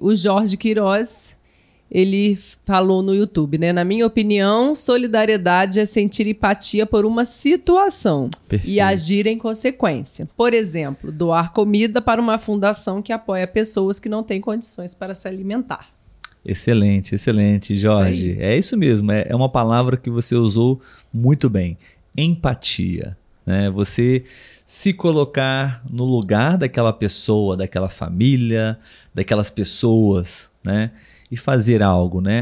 o Jorge Queiroz, ele falou no YouTube, né? Na minha opinião, solidariedade é sentir empatia por uma situação Perfeito. e agir em consequência. Por exemplo, doar comida para uma fundação que apoia pessoas que não têm condições para se alimentar. Excelente, excelente, Jorge. Isso é isso mesmo, é, é uma palavra que você usou muito bem. Empatia. Né? Você se colocar no lugar daquela pessoa, daquela família, daquelas pessoas, né? E fazer algo, né?